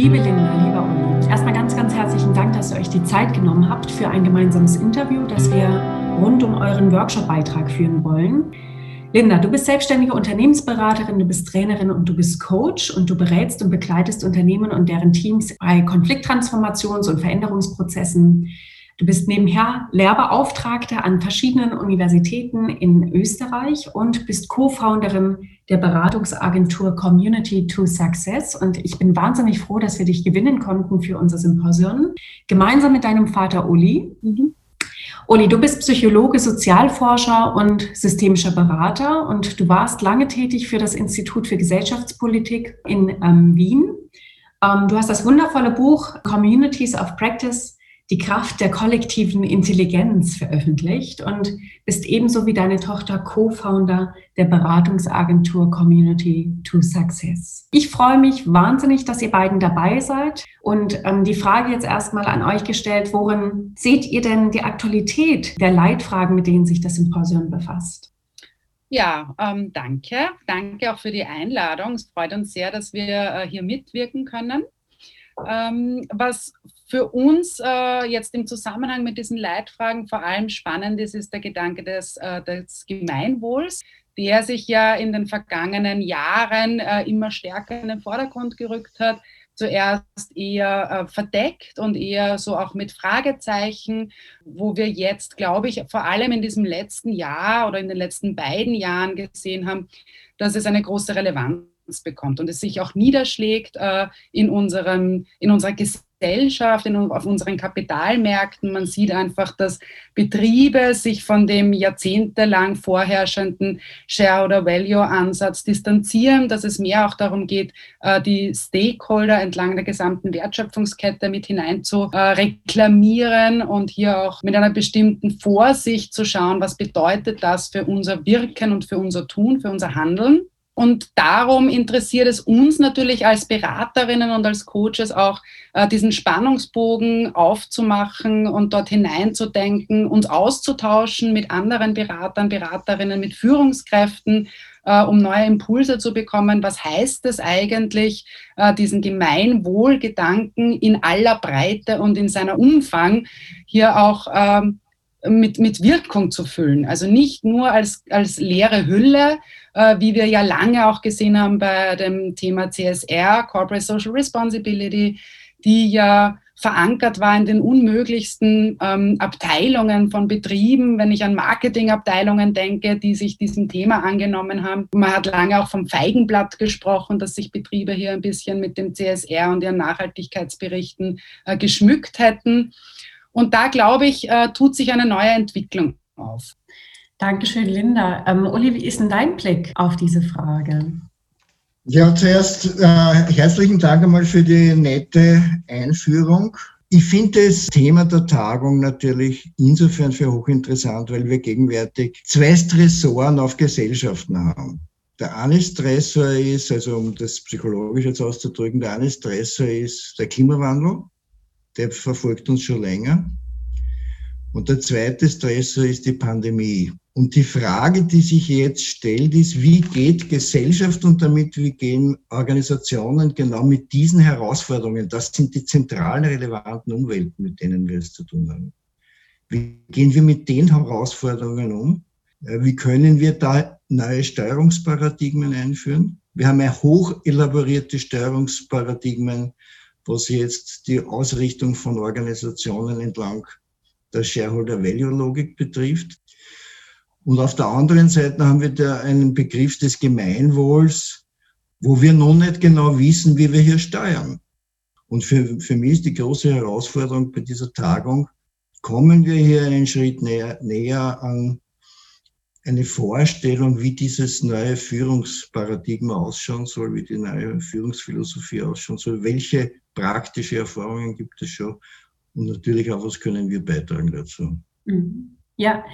Liebe Linda, lieber Uli, erstmal ganz, ganz herzlichen Dank, dass ihr euch die Zeit genommen habt für ein gemeinsames Interview, das wir rund um euren Workshop-Beitrag führen wollen. Linda, du bist selbstständige Unternehmensberaterin, du bist Trainerin und du bist Coach und du berätst und begleitest Unternehmen und deren Teams bei Konflikttransformations- und Veränderungsprozessen. Du bist nebenher Lehrbeauftragte an verschiedenen Universitäten in Österreich und bist Co-Founderin der Beratungsagentur Community to Success. Und ich bin wahnsinnig froh, dass wir dich gewinnen konnten für unser Symposium. Gemeinsam mit deinem Vater Uli. Mhm. Uli, du bist Psychologe, Sozialforscher und systemischer Berater und du warst lange tätig für das Institut für Gesellschaftspolitik in ähm, Wien. Ähm, du hast das wundervolle Buch Communities of Practice die Kraft der kollektiven Intelligenz veröffentlicht und bist ebenso wie deine Tochter Co-Founder der Beratungsagentur Community to Success. Ich freue mich wahnsinnig, dass ihr beiden dabei seid und ähm, die Frage jetzt erstmal an euch gestellt, worin seht ihr denn die Aktualität der Leitfragen, mit denen sich das Symposium befasst? Ja, ähm, danke. Danke auch für die Einladung. Es freut uns sehr, dass wir äh, hier mitwirken können. Ähm, was für uns äh, jetzt im Zusammenhang mit diesen Leitfragen vor allem spannend ist, ist der Gedanke des, äh, des Gemeinwohls, der sich ja in den vergangenen Jahren äh, immer stärker in den Vordergrund gerückt hat. Zuerst eher äh, verdeckt und eher so auch mit Fragezeichen, wo wir jetzt, glaube ich, vor allem in diesem letzten Jahr oder in den letzten beiden Jahren gesehen haben, dass es eine große Relevanz bekommt und es sich auch niederschlägt äh, in, unserem, in unserer Gesellschaft, in, auf unseren Kapitalmärkten. Man sieht einfach, dass Betriebe sich von dem jahrzehntelang vorherrschenden Shareholder-Value-Ansatz distanzieren, dass es mehr auch darum geht, äh, die Stakeholder entlang der gesamten Wertschöpfungskette mit hinein zu äh, reklamieren und hier auch mit einer bestimmten Vorsicht zu schauen, was bedeutet das für unser Wirken und für unser Tun, für unser Handeln. Und darum interessiert es uns natürlich als Beraterinnen und als Coaches auch, äh, diesen Spannungsbogen aufzumachen und dort hineinzudenken, uns auszutauschen mit anderen Beratern, Beraterinnen, mit Führungskräften, äh, um neue Impulse zu bekommen. Was heißt es eigentlich, äh, diesen Gemeinwohlgedanken in aller Breite und in seiner Umfang hier auch ähm, mit, mit Wirkung zu füllen. Also nicht nur als, als leere Hülle, äh, wie wir ja lange auch gesehen haben bei dem Thema CSR, Corporate Social Responsibility, die ja verankert war in den unmöglichsten ähm, Abteilungen von Betrieben, wenn ich an Marketingabteilungen denke, die sich diesem Thema angenommen haben. Man hat lange auch vom Feigenblatt gesprochen, dass sich Betriebe hier ein bisschen mit dem CSR und ihren Nachhaltigkeitsberichten äh, geschmückt hätten. Und da, glaube ich, äh, tut sich eine neue Entwicklung auf. Dankeschön, Linda. Ähm, Uli, wie ist denn dein Blick auf diese Frage? Ja, zuerst äh, herzlichen Dank einmal für die nette Einführung. Ich finde das Thema der Tagung natürlich insofern für hochinteressant, weil wir gegenwärtig zwei Stressoren auf Gesellschaften haben. Der eine Stressor ist, also um das psychologisch jetzt auszudrücken, der eine Stressor ist der Klimawandel der verfolgt uns schon länger. Und der zweite Stressor ist die Pandemie. Und die Frage, die sich jetzt stellt, ist, wie geht Gesellschaft und damit wie gehen Organisationen genau mit diesen Herausforderungen? Das sind die zentralen relevanten Umwelten, mit denen wir es zu tun haben. Wie gehen wir mit den Herausforderungen um? Äh, wie können wir da neue Steuerungsparadigmen einführen? Wir haben ja hoch elaborierte Steuerungsparadigmen was jetzt die Ausrichtung von Organisationen entlang der Shareholder-Value-Logik betrifft. Und auf der anderen Seite haben wir da einen Begriff des Gemeinwohls, wo wir noch nicht genau wissen, wie wir hier steuern. Und für, für mich ist die große Herausforderung bei dieser Tagung, kommen wir hier einen Schritt näher, näher an eine Vorstellung, wie dieses neue Führungsparadigma ausschauen soll, wie die neue Führungsphilosophie ausschauen soll, welche praktische Erfahrungen gibt es schon und natürlich auch, was können wir beitragen dazu. Mhm. Ja,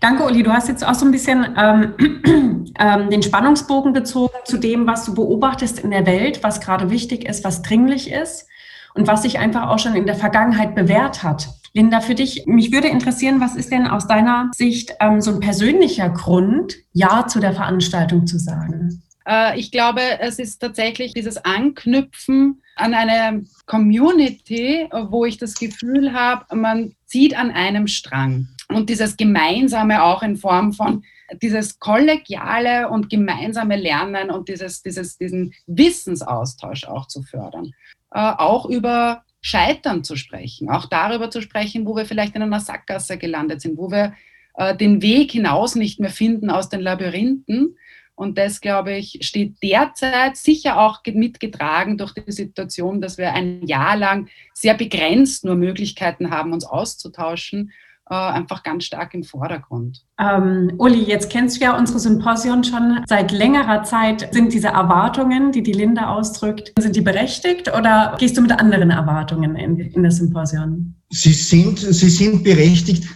danke Uli. Du hast jetzt auch so ein bisschen ähm, ähm, den Spannungsbogen gezogen zu dem, was du beobachtest in der Welt, was gerade wichtig ist, was dringlich ist und was sich einfach auch schon in der Vergangenheit bewährt hat. Linda, für dich, mich würde interessieren, was ist denn aus deiner Sicht ähm, so ein persönlicher Grund, Ja zu der Veranstaltung zu sagen? Äh, ich glaube, es ist tatsächlich dieses Anknüpfen an eine Community, wo ich das Gefühl habe, man zieht an einem Strang. Und dieses Gemeinsame auch in Form von dieses kollegiale und gemeinsame Lernen und dieses, dieses, diesen Wissensaustausch auch zu fördern. Äh, auch über Scheitern zu sprechen, auch darüber zu sprechen, wo wir vielleicht in einer Sackgasse gelandet sind, wo wir äh, den Weg hinaus nicht mehr finden aus den Labyrinthen. Und das, glaube ich, steht derzeit sicher auch mitgetragen durch die Situation, dass wir ein Jahr lang sehr begrenzt nur Möglichkeiten haben, uns auszutauschen äh, einfach ganz stark im Vordergrund. Ähm, Uli, jetzt kennst du ja unsere Symposion schon seit längerer Zeit. Sind diese Erwartungen, die die Linda ausdrückt, sind die berechtigt oder gehst du mit anderen Erwartungen in, in das Symposion? Sie sind, sie sind berechtigt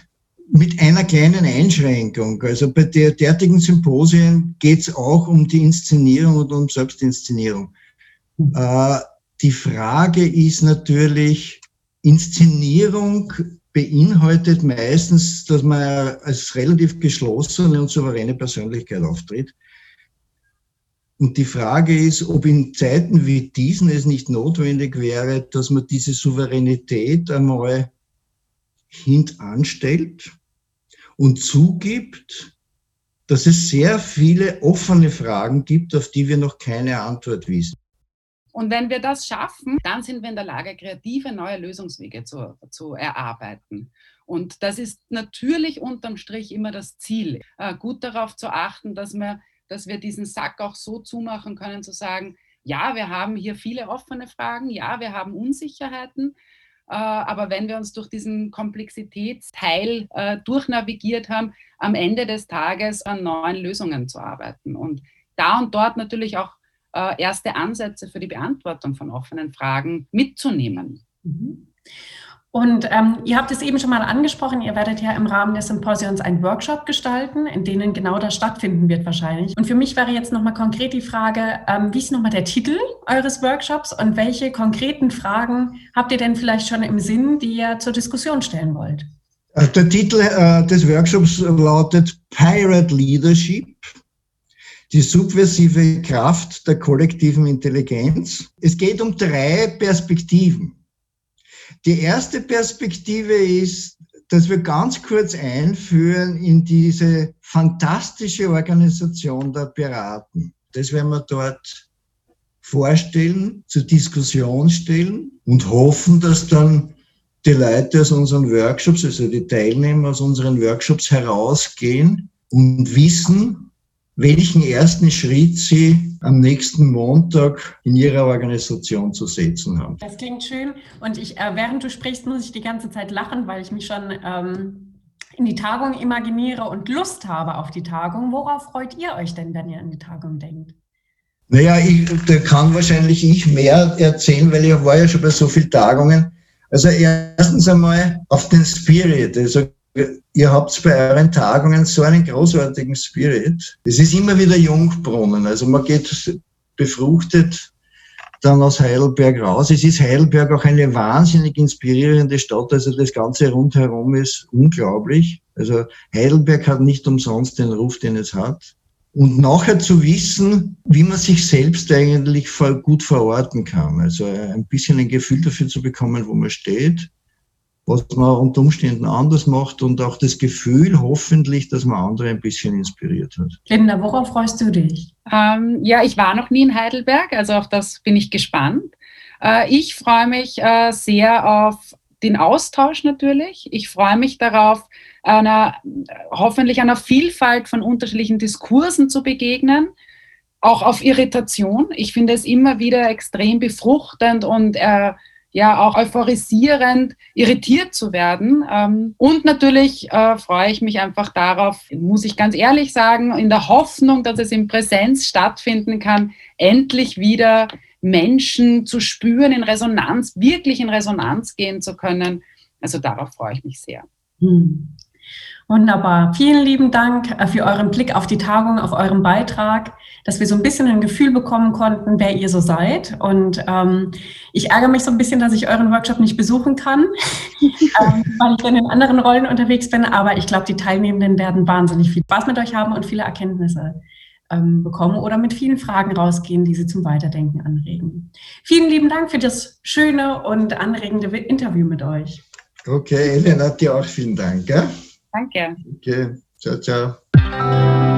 mit einer kleinen Einschränkung. Also bei der derartigen Symposien geht es auch um die Inszenierung und um Selbstinszenierung. Mhm. Äh, die Frage ist natürlich, Inszenierung beinhaltet meistens, dass man als relativ geschlossene und souveräne Persönlichkeit auftritt. Und die Frage ist, ob in Zeiten wie diesen es nicht notwendig wäre, dass man diese Souveränität einmal hintanstellt und zugibt, dass es sehr viele offene Fragen gibt, auf die wir noch keine Antwort wissen. Und wenn wir das schaffen, dann sind wir in der Lage, kreative neue Lösungswege zu, zu erarbeiten. Und das ist natürlich unterm Strich immer das Ziel, äh, gut darauf zu achten, dass wir, dass wir diesen Sack auch so zumachen können, zu sagen, ja, wir haben hier viele offene Fragen, ja, wir haben Unsicherheiten, aber wenn wir uns durch diesen Komplexitätsteil äh, durchnavigiert haben, am Ende des Tages an neuen Lösungen zu arbeiten und da und dort natürlich auch äh, erste Ansätze für die Beantwortung von offenen Fragen mitzunehmen. Mhm. Und ähm, ihr habt es eben schon mal angesprochen, ihr werdet ja im Rahmen des Symposions einen Workshop gestalten, in denen genau das stattfinden wird wahrscheinlich. Und für mich wäre jetzt nochmal konkret die Frage, ähm, wie ist nochmal der Titel eures Workshops und welche konkreten Fragen habt ihr denn vielleicht schon im Sinn, die ihr zur Diskussion stellen wollt? Äh, der Titel äh, des Workshops lautet Pirate Leadership die subversive Kraft der kollektiven Intelligenz. Es geht um drei Perspektiven. Die erste Perspektive ist, dass wir ganz kurz einführen in diese fantastische Organisation der Piraten. Das werden wir dort vorstellen, zur Diskussion stellen und hoffen, dass dann die Leute aus unseren Workshops, also die Teilnehmer aus unseren Workshops herausgehen und wissen, welchen ersten Schritt Sie am nächsten Montag in Ihrer Organisation zu setzen haben. Das klingt schön. Und ich, äh, während du sprichst, muss ich die ganze Zeit lachen, weil ich mich schon ähm, in die Tagung imaginiere und Lust habe auf die Tagung. Worauf freut ihr euch denn, wenn ihr an die Tagung denkt? Naja, ich, da kann wahrscheinlich ich mehr erzählen, weil ich war ja schon bei so vielen Tagungen. Also erstens einmal auf den Spirit. Also ihr habt bei euren Tagungen so einen großartigen Spirit. Es ist immer wieder Jungbrunnen. Also man geht befruchtet dann aus Heidelberg raus. Es ist Heidelberg auch eine wahnsinnig inspirierende Stadt. Also das Ganze rundherum ist unglaublich. Also Heidelberg hat nicht umsonst den Ruf, den es hat. Und nachher zu wissen, wie man sich selbst eigentlich gut verorten kann. Also ein bisschen ein Gefühl dafür zu bekommen, wo man steht was man unter Umständen anders macht und auch das Gefühl hoffentlich, dass man andere ein bisschen inspiriert hat. Linda, worauf freust du dich? Ähm, ja, ich war noch nie in Heidelberg, also auf das bin ich gespannt. Äh, ich freue mich äh, sehr auf den Austausch natürlich. Ich freue mich darauf, einer, hoffentlich einer Vielfalt von unterschiedlichen Diskursen zu begegnen auch auf Irritation. Ich finde es immer wieder extrem befruchtend und äh, ja auch euphorisierend, irritiert zu werden. Ähm, und natürlich äh, freue ich mich einfach darauf, muss ich ganz ehrlich sagen, in der Hoffnung, dass es in Präsenz stattfinden kann, endlich wieder Menschen zu spüren, in Resonanz, wirklich in Resonanz gehen zu können. Also darauf freue ich mich sehr. Hm. Wunderbar. Vielen lieben Dank äh, für euren Blick auf die Tagung, auf euren Beitrag, dass wir so ein bisschen ein Gefühl bekommen konnten, wer ihr so seid. Und ähm, ich ärgere mich so ein bisschen, dass ich euren Workshop nicht besuchen kann, ähm, weil ich dann in anderen Rollen unterwegs bin. Aber ich glaube, die Teilnehmenden werden wahnsinnig viel Spaß mit euch haben und viele Erkenntnisse ähm, bekommen oder mit vielen Fragen rausgehen, die Sie zum Weiterdenken anregen. Vielen lieben Dank für das schöne und anregende Interview mit euch. Okay, Elena, dir auch vielen Dank. Gell? Danke. Okay, ciao, ciao.